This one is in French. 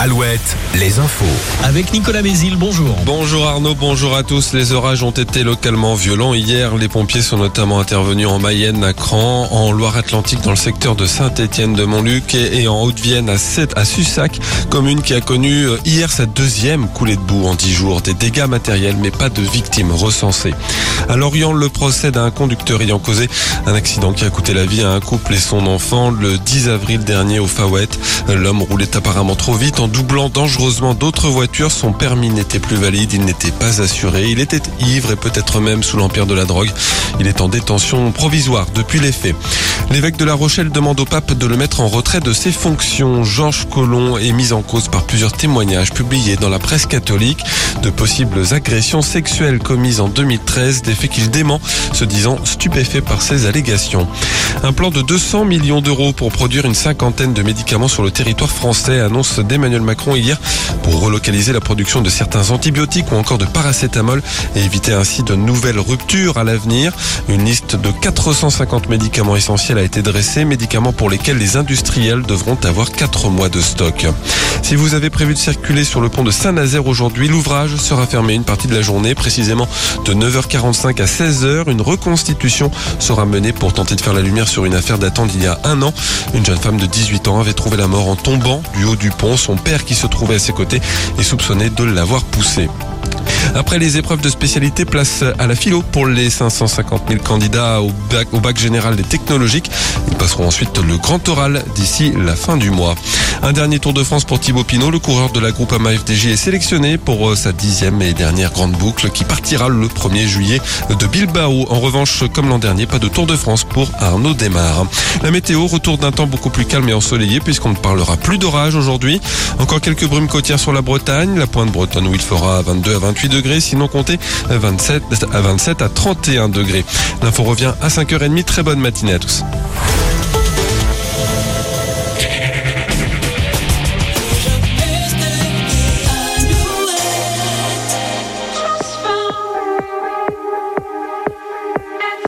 Alouette, les infos. Avec Nicolas Mézil, bonjour. Bonjour Arnaud, bonjour à tous. Les orages ont été localement violents hier. Les pompiers sont notamment intervenus en Mayenne, à Cran, en Loire-Atlantique, dans le secteur de Saint-Étienne de Montluc et en Haute-Vienne à, à Sussac, commune qui a connu euh, hier sa deuxième coulée de boue en dix jours. Des dégâts matériels, mais pas de victimes recensées. À Lorient, le procès d'un conducteur ayant causé un accident qui a coûté la vie à un couple et son enfant le 10 avril dernier au Fawet. L'homme roulait apparemment trop vite en doublant dangereusement d'autres voitures. Son permis n'était plus valide, il n'était pas assuré, il était ivre et peut-être même sous l'empire de la drogue. Il est en détention provisoire depuis les faits. L'évêque de La Rochelle demande au pape de le mettre en retrait de ses fonctions. Georges Collomb est mis en cause par plusieurs témoignages publiés dans la presse catholique de possibles agressions sexuelles commises en 2013, des faits qu'il dément, se disant stupéfait par ces allégations. Un plan de 200 millions d'euros pour produire une cinquantaine de médicaments sur le territoire français annonce d'Emmanuel Macron hier pour relocaliser la production de certains antibiotiques ou encore de paracétamol et éviter ainsi de nouvelles ruptures à l'avenir. Une liste de 450 médicaments essentiels a été dressée, médicaments pour lesquels les industriels devront avoir 4 mois de stock. Si vous avez prévu de circuler sur le pont de Saint-Nazaire aujourd'hui, l'ouvrage sera fermé une partie de la journée, précisément de 9h45 à 16h. Une reconstitution sera menée pour tenter de faire la lumière sur une affaire datant d'il y a un an. Une jeune femme de 18 ans avait trouvé la mort en tombant du haut du pont. Son père qui se trouvait à ses côtés est soupçonné de l'avoir poussé. Après les épreuves de spécialité, place à la philo pour les 550 000 candidats au bac, général des technologiques. Ils passeront ensuite le grand oral d'ici la fin du mois. Un dernier Tour de France pour Thibaut Pinot, le coureur de la groupe AMA FDJ est sélectionné pour euh, sa dixième et dernière grande boucle qui partira le 1er juillet de Bilbao. En revanche, comme l'an dernier, pas de Tour de France pour Arnaud Desmar. La météo, retour d'un temps beaucoup plus calme et ensoleillé puisqu'on ne parlera plus d'orage aujourd'hui. Encore quelques brumes côtières sur la Bretagne, la pointe bretonne où il fera 22 à 28 sinon comptez 27 à 27 à 31 degrés. L'info revient à 5h30. Très bonne matinée à tous.